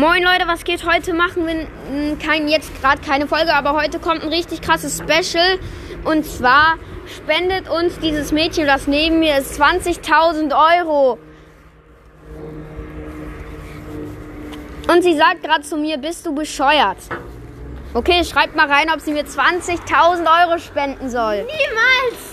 Moin Leute, was geht heute? Machen wir kein, jetzt gerade keine Folge, aber heute kommt ein richtig krasses Special. Und zwar spendet uns dieses Mädchen, das neben mir ist, 20.000 Euro. Und sie sagt gerade zu mir, bist du bescheuert? Okay, schreibt mal rein, ob sie mir 20.000 Euro spenden soll. Niemals!